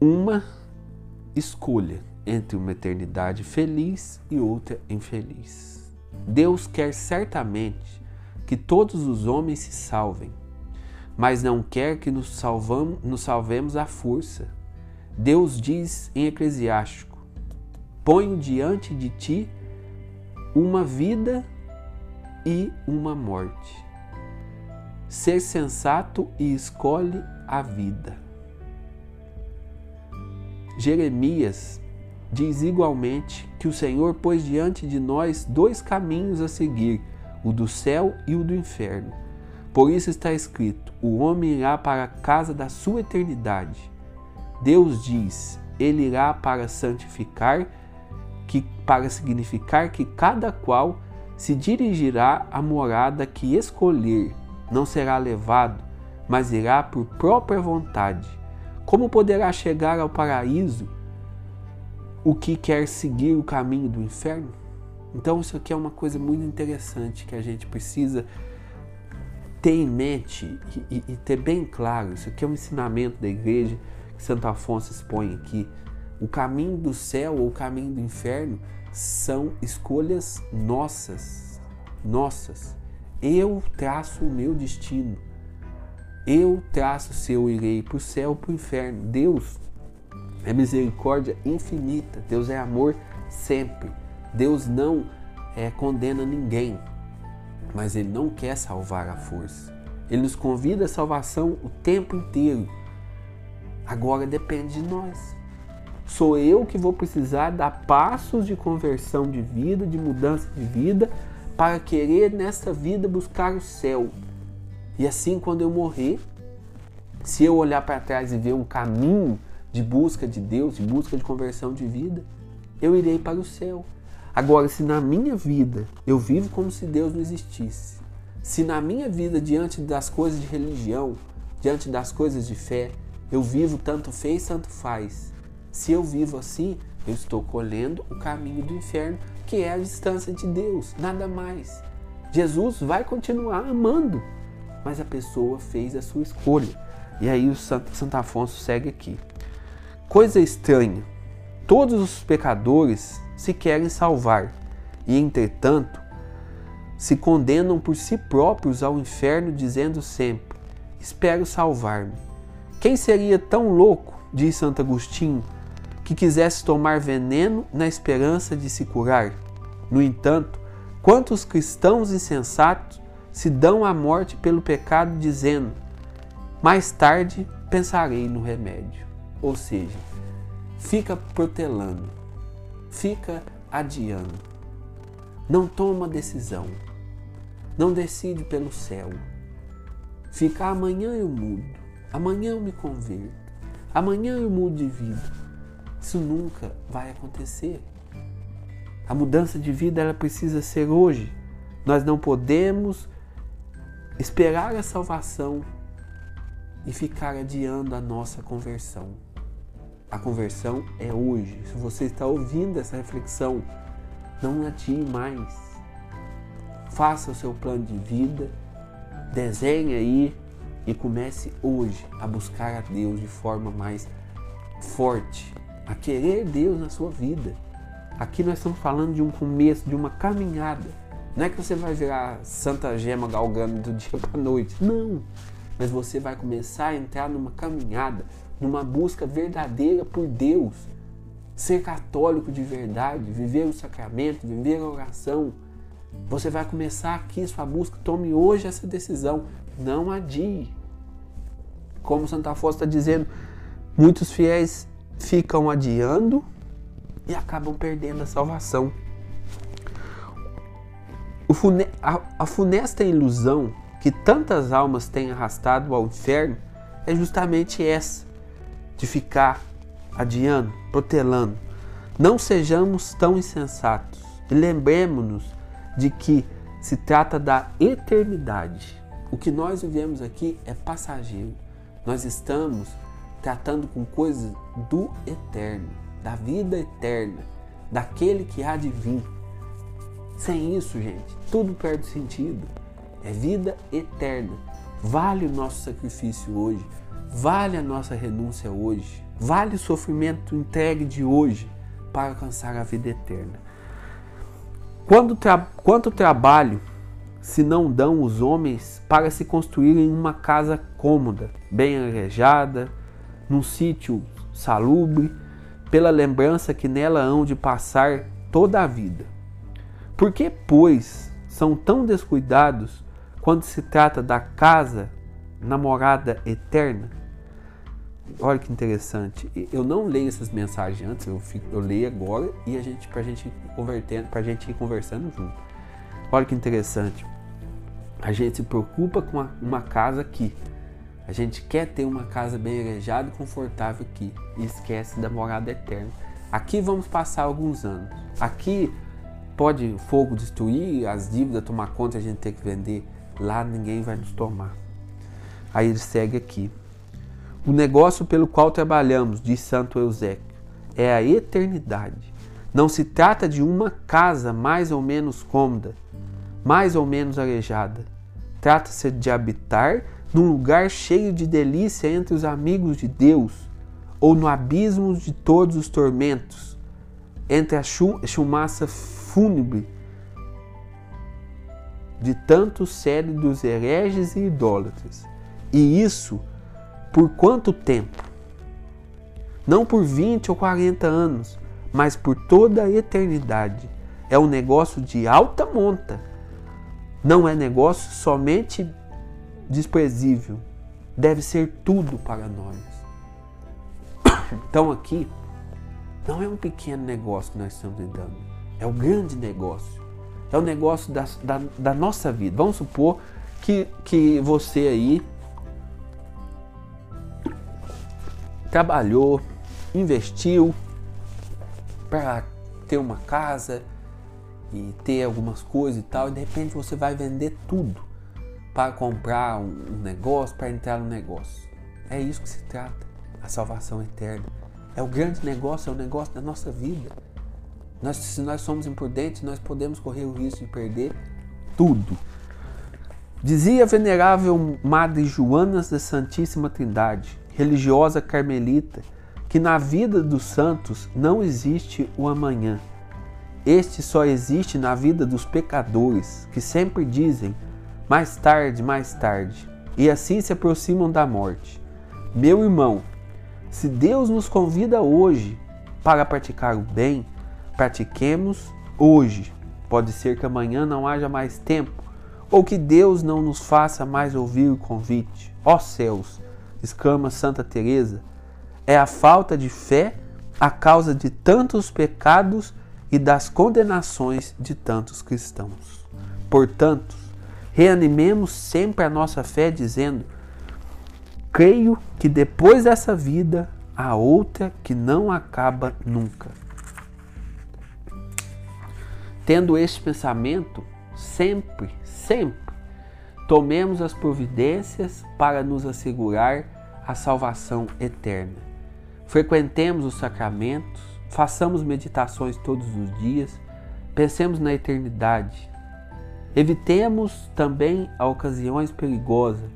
Uma escolha entre uma eternidade feliz e outra infeliz. Deus quer certamente que todos os homens se salvem, mas não quer que nos, salvamos, nos salvemos à força. Deus diz em Eclesiástico: Ponho diante de ti uma vida e uma morte. Ser sensato e escolhe a vida. Jeremias diz igualmente que o Senhor pôs diante de nós dois caminhos a seguir, o do céu e o do inferno. Por isso está escrito: o homem irá para a casa da sua eternidade. Deus diz: ele irá para santificar, que para significar que cada qual se dirigirá à morada que escolher, não será levado, mas irá por própria vontade. Como poderá chegar ao paraíso o que quer seguir o caminho do inferno? Então, isso aqui é uma coisa muito interessante que a gente precisa ter em mente e, e, e ter bem claro. Isso aqui é um ensinamento da igreja que Santo Afonso expõe aqui. O caminho do céu ou o caminho do inferno são escolhas nossas. Nossas. Eu traço o meu destino. Eu traço se eu irei para o céu ou para o inferno. Deus é misericórdia infinita. Deus é amor sempre. Deus não é, condena ninguém, mas Ele não quer salvar a força. Ele nos convida à salvação o tempo inteiro. Agora depende de nós. Sou eu que vou precisar dar passos de conversão de vida, de mudança de vida, para querer nessa vida buscar o céu. E assim, quando eu morrer, se eu olhar para trás e ver um caminho de busca de Deus, de busca de conversão de vida, eu irei para o céu. Agora, se na minha vida eu vivo como se Deus não existisse, se na minha vida, diante das coisas de religião, diante das coisas de fé, eu vivo tanto fez, tanto faz. Se eu vivo assim, eu estou colhendo o caminho do inferno, que é a distância de Deus, nada mais. Jesus vai continuar amando, mas a pessoa fez a sua escolha. E aí o Santo, Santo Afonso segue aqui. Coisa estranha, todos os pecadores se querem salvar e, entretanto, se condenam por si próprios ao inferno, dizendo sempre: Espero salvar-me. Quem seria tão louco, diz Santo Agostinho, que quisesse tomar veneno na esperança de se curar? No entanto, quantos cristãos insensatos se dão à morte pelo pecado, dizendo: Mais tarde pensarei no remédio. Ou seja, fica protelando, fica adiando, não toma decisão, não decide pelo céu. Fica amanhã eu mudo, amanhã eu me converto, amanhã eu mudo de vida. Isso nunca vai acontecer. A mudança de vida ela precisa ser hoje. Nós não podemos esperar a salvação e ficar adiando a nossa conversão. A conversão é hoje. Se você está ouvindo essa reflexão, não adie mais. Faça o seu plano de vida, desenhe aí e comece hoje a buscar a Deus de forma mais forte, a querer Deus na sua vida. Aqui nós estamos falando de um começo, de uma caminhada. Não é que você vai virar Santa Gema galgando do dia para a noite. Não mas você vai começar a entrar numa caminhada, numa busca verdadeira por Deus. Ser católico de verdade, viver o sacramento, viver a oração. Você vai começar aqui sua busca. Tome hoje essa decisão. Não adie. Como Santa Afonso está dizendo, muitos fiéis ficam adiando e acabam perdendo a salvação. a funesta ilusão que tantas almas têm arrastado ao inferno é justamente essa, de ficar adiando, protelando. Não sejamos tão insensatos e lembremos-nos de que se trata da eternidade. O que nós vivemos aqui é passageiro. Nós estamos tratando com coisas do eterno, da vida eterna, daquele que há de vir. Sem isso, gente, tudo perde sentido é vida eterna. Vale o nosso sacrifício hoje? Vale a nossa renúncia hoje? Vale o sofrimento entregue de hoje para alcançar a vida eterna? Quando tra quanto trabalho se não dão os homens para se construírem uma casa cômoda, bem arejada, num sítio salubre, pela lembrança que nela hão de passar toda a vida? Por que, pois, são tão descuidados quando se trata da casa, namorada eterna? Olha que interessante. Eu não leio essas mensagens antes, eu, fico, eu leio agora e a gente pra gente convertendo, pra gente ir conversando junto. Olha que interessante. A gente se preocupa com uma, casa aqui. A gente quer ter uma casa bem arejada e confortável aqui e esquece da morada eterna. Aqui vamos passar alguns anos. Aqui pode fogo destruir, as dívidas tomar conta, a gente ter que vender. Lá ninguém vai nos tomar. Aí ele segue aqui. O negócio pelo qual trabalhamos, diz Santo Eusébio, é a eternidade. Não se trata de uma casa mais ou menos cômoda, mais ou menos arejada. Trata-se de habitar num lugar cheio de delícia entre os amigos de Deus, ou no abismo de todos os tormentos, entre a chumaça fúnebre de tantos cérebros hereges e idólatras. E isso por quanto tempo? Não por 20 ou 40 anos, mas por toda a eternidade. É um negócio de alta monta. Não é negócio somente desprezível. Deve ser tudo para nós. Então aqui não é um pequeno negócio que nós estamos lidando. É o grande negócio. É o negócio da, da, da nossa vida. Vamos supor que, que você aí trabalhou, investiu para ter uma casa e ter algumas coisas e tal, e de repente você vai vender tudo para comprar um negócio, para entrar no negócio. É isso que se trata, a salvação eterna. É o grande negócio, é o negócio da nossa vida. Nós, se nós somos imprudentes, nós podemos correr o risco de perder tudo. Dizia a venerável Madre Joanas da Santíssima Trindade: religiosa carmelita que na vida dos santos não existe o amanhã. Este só existe na vida dos pecadores, que sempre dizem mais tarde, mais tarde, e assim se aproximam da morte. Meu irmão, se Deus nos convida hoje para praticar o bem, pratiquemos hoje. Pode ser que amanhã não haja mais tempo, ou que Deus não nos faça mais ouvir o convite. Ó céus, exclama Santa Teresa, é a falta de fé a causa de tantos pecados e das condenações de tantos cristãos. Portanto, reanimemos sempre a nossa fé dizendo: creio que depois dessa vida há outra que não acaba nunca. Tendo este pensamento, sempre, sempre tomemos as providências para nos assegurar a salvação eterna. Frequentemos os sacramentos, façamos meditações todos os dias, pensemos na eternidade. Evitemos também a ocasiões perigosas.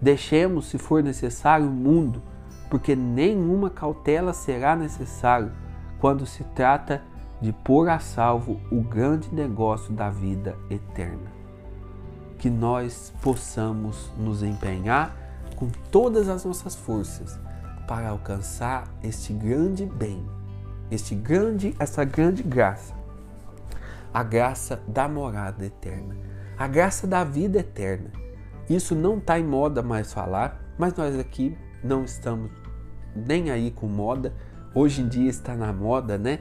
Deixemos, se for necessário, o mundo, porque nenhuma cautela será necessário quando se trata de pôr a salvo o grande negócio da vida eterna que nós possamos nos empenhar com todas as nossas forças para alcançar este grande bem, este grande, essa grande graça, a graça da morada eterna, a graça da vida eterna. Isso não está em moda mais falar, mas nós aqui não estamos nem aí com moda. Hoje em dia está na moda, né?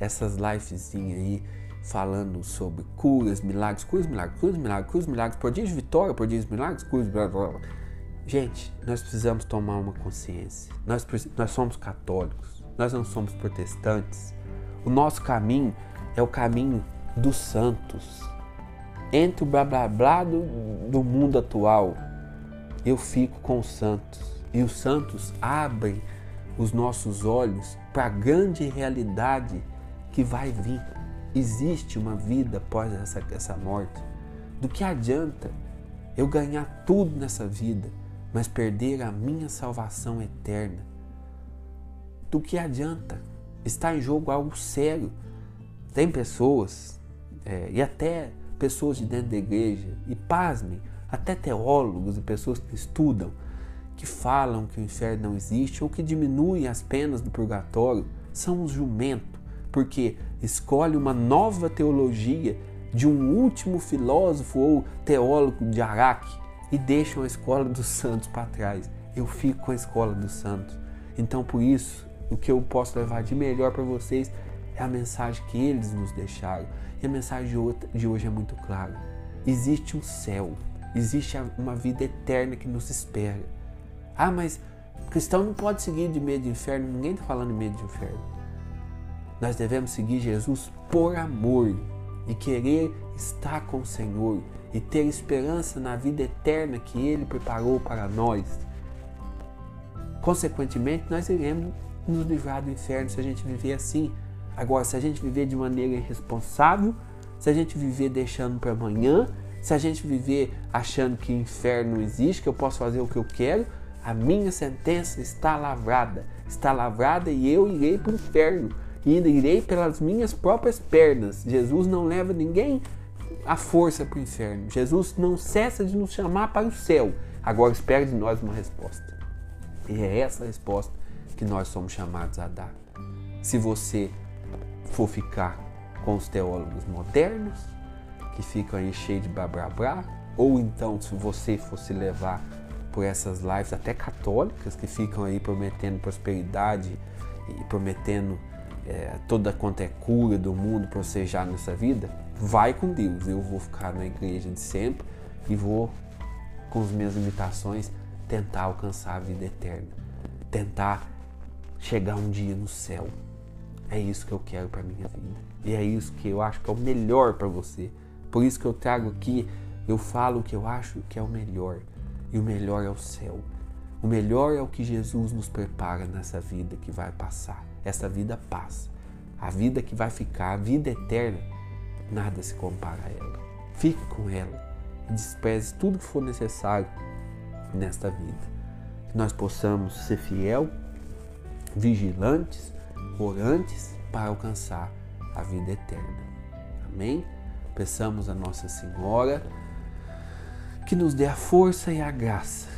Essas livezinhas aí falando sobre curas, milagres, curas, milagres, curas, milagres, curas, milagres, prodígio, vitória, prodígio, milagres, curas, blá, blá, blá. Gente, nós precisamos tomar uma consciência. Nós, nós somos católicos, nós não somos protestantes. O nosso caminho é o caminho dos santos. Entre o blá blá blá do, do mundo atual, eu fico com os santos. E os santos abrem os nossos olhos para a grande realidade que vai vir existe uma vida após essa, essa morte, do que adianta eu ganhar tudo nessa vida, mas perder a minha salvação eterna. Do que adianta? Está em jogo algo sério. Tem pessoas, é, e até pessoas de dentro da igreja, e pasmem, até teólogos e pessoas que estudam, que falam que o inferno não existe ou que diminuem as penas do purgatório, são os jumentos, porque escolhe uma nova teologia de um último filósofo ou teólogo de Araque e deixam a escola dos santos para trás. Eu fico com a escola dos santos. Então, por isso, o que eu posso levar de melhor para vocês é a mensagem que eles nos deixaram. E a mensagem de hoje é muito clara. Existe um céu, existe uma vida eterna que nos espera. Ah, mas cristão não pode seguir de medo de inferno. Ninguém está falando de medo de inferno. Nós devemos seguir Jesus por amor e querer estar com o Senhor e ter esperança na vida eterna que Ele preparou para nós. Consequentemente, nós iremos nos livrar do inferno se a gente viver assim. Agora, se a gente viver de maneira irresponsável, se a gente viver deixando para amanhã, se a gente viver achando que inferno existe, que eu posso fazer o que eu quero, a minha sentença está lavrada. Está lavrada e eu irei para o inferno. E ainda irei pelas minhas próprias pernas. Jesus não leva ninguém à força para o inferno. Jesus não cessa de nos chamar para o céu. Agora espera de nós uma resposta. E é essa resposta que nós somos chamados a dar. Se você for ficar com os teólogos modernos, que ficam aí cheios de blá, ou então se você fosse levar por essas lives até católicas que ficam aí prometendo prosperidade e prometendo é, toda quanto é cura do mundo para você já nessa vida, vai com Deus. Eu vou ficar na igreja de sempre e vou, com as minhas limitações, tentar alcançar a vida eterna, tentar chegar um dia no céu. É isso que eu quero para minha vida. E é isso que eu acho que é o melhor para você. Por isso que eu trago aqui, eu falo o que eu acho que é o melhor. E o melhor é o céu. O melhor é o que Jesus nos prepara nessa vida que vai passar. Essa vida passa. A vida que vai ficar, a vida eterna, nada se compara a ela. Fique com ela e despreze tudo que for necessário nesta vida. Que nós possamos ser fiel, vigilantes, orantes para alcançar a vida eterna. Amém? Peçamos a Nossa Senhora que nos dê a força e a graça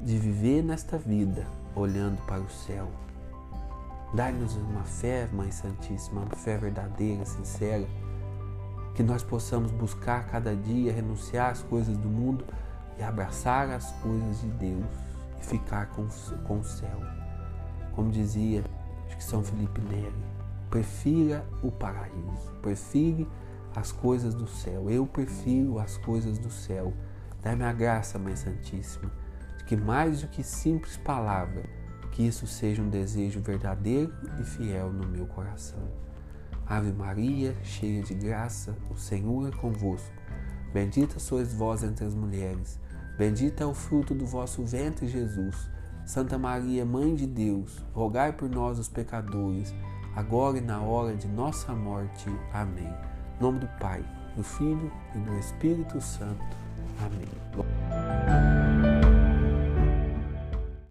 de viver nesta vida olhando para o céu. Dá-nos uma fé, Mãe Santíssima, uma fé verdadeira, sincera, que nós possamos buscar cada dia renunciar às coisas do mundo e abraçar as coisas de Deus e ficar com, com o céu. Como dizia, acho que São Felipe Neri, prefira o paraíso, prefira as coisas do céu. Eu prefiro as coisas do céu Dai-me a graça, Mãe Santíssima, de que mais do que simples palavra, que isso seja um desejo verdadeiro e fiel no meu coração. Ave Maria, cheia de graça, o Senhor é convosco. Bendita sois vós entre as mulheres, bendito é o fruto do vosso ventre, Jesus. Santa Maria, Mãe de Deus, rogai por nós, os pecadores, agora e na hora de nossa morte. Amém. Em nome do Pai, do Filho e do Espírito Santo. Amém.